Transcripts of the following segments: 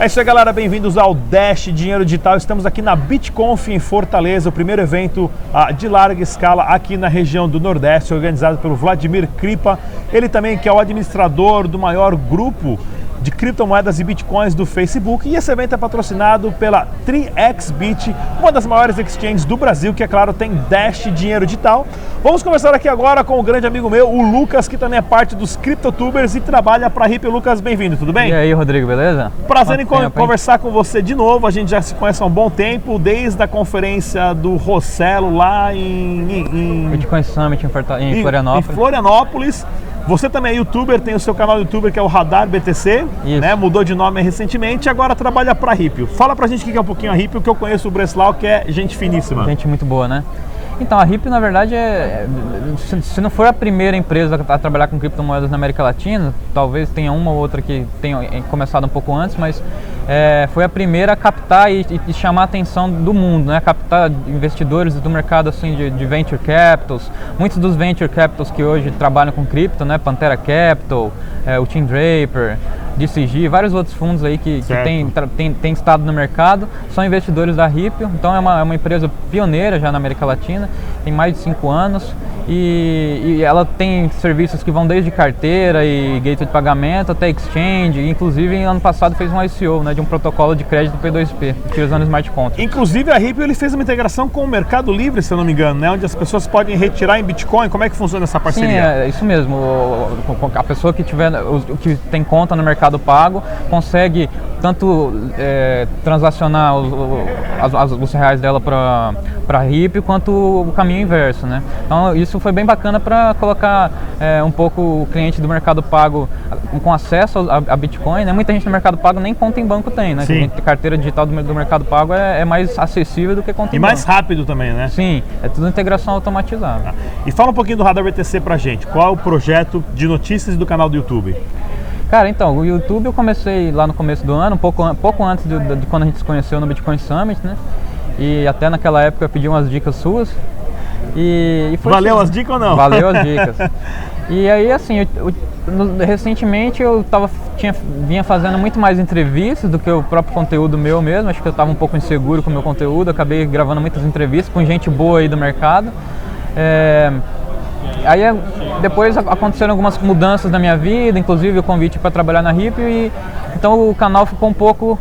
É isso aí, galera. Bem-vindos ao Dash Dinheiro Digital. Estamos aqui na BitConf em Fortaleza, o primeiro evento ah, de larga escala aqui na região do Nordeste, organizado pelo Vladimir Kripa. Ele também que é o administrador do maior grupo de criptomoedas e bitcoins do Facebook. E esse evento é patrocinado pela 3xBit, uma das maiores exchanges do Brasil, que é claro tem Dash Dinheiro Digital. Vamos conversar aqui agora com o grande amigo meu, o Lucas, que também é parte dos CryptoTubers e trabalha para a Hip. Lucas, bem-vindo, tudo bem? E aí, Rodrigo, beleza? Prazer Quanto em tempo, conversar hein? com você de novo. A gente já se conhece há um bom tempo, desde a conferência do Rossello lá em, em Bitcoin Summit em, em, em. Em Florianópolis. Você também é youtuber, tem o seu canal no YouTube que é o Radar BTC, Isso. né? Mudou de nome recentemente e agora trabalha para a Ripio. Fala pra gente o que é um pouquinho a Ripio, que eu conheço o Breslau, que é gente finíssima. Gente muito boa, né? Então, a RIP, na verdade, é, se não for a primeira empresa a trabalhar com criptomoedas na América Latina, talvez tenha uma ou outra que tenha começado um pouco antes, mas é, foi a primeira a captar e, e, chamar a atenção do mundo, né? captar investidores do mercado assim, de, de, venture capitals. Muitos dos venture capitals que hoje trabalham com cripto, né? Pantera Capital, é, o Tim Draper, DCG, vários outros fundos aí que, que tem, tem, tem, estado no mercado, são investidores da Ripio, então é uma, é uma empresa pioneira já na América Latina, tem mais de cinco anos e, e, ela tem serviços que vão desde carteira e gateway de pagamento até exchange. Inclusive, ano passado fez um ICO né, de um protocolo de crédito P2P, utilizando smart contracts. Inclusive, a Ripple ele fez uma integração com o Mercado Livre, se eu não me engano, né, onde as pessoas podem retirar em Bitcoin. Como é que funciona essa parceria? Sim, é isso mesmo. A pessoa que tiver, que tem conta no Mercado Pago consegue tanto é, transacionar os, os, os, reais dela para a RIP quanto o caminho inverso, né? Então isso foi bem bacana para colocar é, um pouco o cliente do Mercado Pago com acesso a, a, Bitcoin, né? Muita gente no Mercado Pago nem conta em banco tem, né? Sim. carteira digital do, do Mercado Pago é, é, mais acessível do que conta e em banco. E mais rápido também, né? Sim, é tudo integração automatizada. Ah. E fala um pouquinho do Radar BTC pra gente. Qual é o projeto de notícias do canal do YouTube? Cara, então, o YouTube eu comecei lá no começo do ano, um pouco, pouco antes de, de, de, quando a gente se conheceu no Bitcoin Summit, né? E até naquela época eu pedi umas dicas suas. E, e Valeu assim, as dicas ou não? Valeu as dicas. e aí, assim, eu, eu, no, recentemente eu tava, tinha, vinha fazendo muito mais entrevistas do que o próprio conteúdo meu mesmo. Acho que eu estava um pouco inseguro com o meu conteúdo. Acabei gravando muitas entrevistas com gente boa aí do mercado. É, Aí depois aconteceram algumas mudanças na minha vida, inclusive o convite para trabalhar na RIP e então o canal ficou um pouco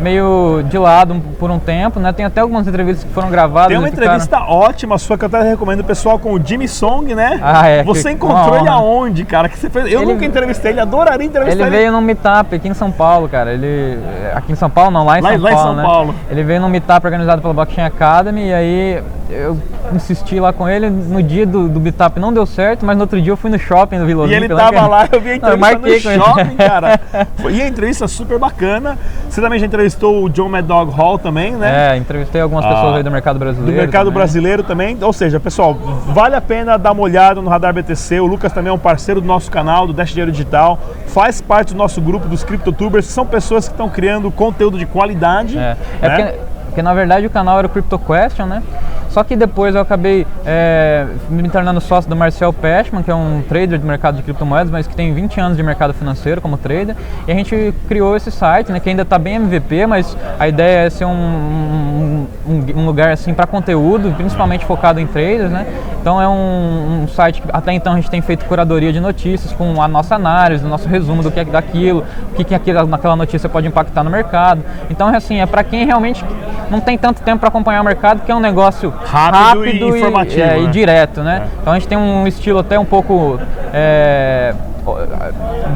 meio de lado por um tempo, né? Tem até algumas entrevistas que foram gravadas. Tem uma entrevista ficaram... ótima sua que eu até recomendo o pessoal com o Jimmy Song, né? Ah, é. Você encontrou ele aonde, cara? Que você fez... Eu ele... nunca entrevistei ele, adoraria entrevistar ele. Ele veio num meetup aqui em São Paulo, cara. Ele aqui em São Paulo não, lá em lá, São lá Paulo, em São né? Paulo. Ele veio num meetup organizado pela Blockchain Academy e aí eu insisti lá com ele. No dia do, do meetup não deu certo, mas no outro dia eu fui no shopping do Vila. E ele tava lá, lá eu vi a entrevista não, no shopping, cara. E a entrevista super bacana. Você também já entrevistou o John Mad Dog Hall também, né? É, entrevistei algumas pessoas ah, aí do mercado brasileiro. Do mercado também. brasileiro também. Ou seja, pessoal, vale a pena dar uma olhada no Radar BTC. O Lucas também é um parceiro do nosso canal, do Dash Dinheiro Digital. Faz parte do nosso grupo dos CryptoTubers. São pessoas que estão criando conteúdo de qualidade. É, é né? porque, porque na verdade o canal era o Crypto Question, né? Só que depois eu acabei é, me tornando sócio do Marcel Peshman, que é um trader de mercado de criptomoedas, mas que tem 20 anos de mercado financeiro como trader. E a gente criou esse site, né, que ainda está bem MVP, mas a ideia é ser um, um, um lugar assim para conteúdo, principalmente focado em traders, né? Então é um, um, site que até então a gente tem feito curadoria de notícias com a nossa análise, o nosso resumo do que é daquilo, o que, que naquela notícia pode impactar no mercado. Então é assim, é para quem realmente não tem tanto tempo para acompanhar o mercado, que é um negócio rápido, rápido e, informativo. E, é, né? e direto, né? É. Então a gente tem um estilo até um pouco.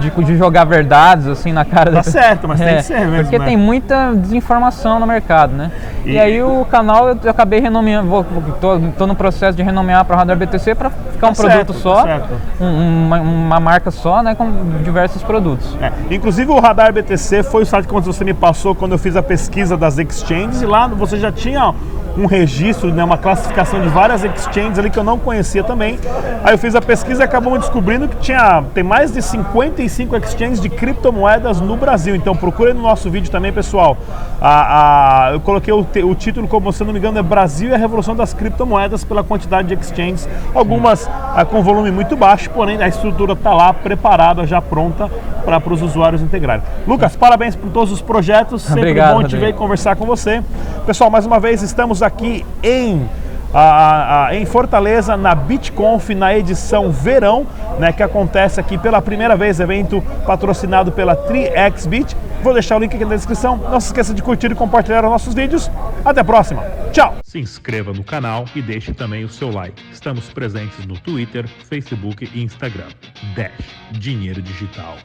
De, de, jogar verdades assim na cara tá da certo, mas é, tem que ser mesmo. Porque né? tem muita desinformação no mercado, né? E, e aí o canal eu acabei renomeando, vou, tô, tô no processo de renomear para Radar BTC para ficar um tá produto certo, só, tá um, uma, uma, marca só, né, com diversos produtos. É. Inclusive o Radar BTC foi o site que você me passou quando eu fiz a pesquisa das exchanges e lá você já tinha um registro, né, uma classificação de várias exchanges ali que eu não conhecia também. Aí eu fiz a pesquisa e acabamos descobrindo que tinha, tem mais de 55 exchanges de criptomoedas no Brasil. Então procure no nosso vídeo também, pessoal. A, a, eu coloquei o, o, título, como se não me engano, é Brasil e a Revolução das Criptomoedas pela quantidade de exchanges. Algumas a, ah, com volume muito baixo, porém a estrutura está lá preparada, já pronta para os usuários integrarem. Lucas, parabéns por todos os projetos. Sempre Obrigado, bom te ver e conversar com você. Pessoal, mais uma vez estamos aqui em a- a- em Fortaleza, na BitConf, na edição verão, né, que acontece aqui pela primeira vez, evento patrocinado pela 3xBit. Vou deixar o link aqui na descrição. Não se esqueça de curtir e compartilhar os nossos vídeos. Até a próxima. Tchau! Se inscreva no canal e deixe também o seu like. Estamos presentes no Twitter, Facebook e Instagram. Dash Dinheiro Digital.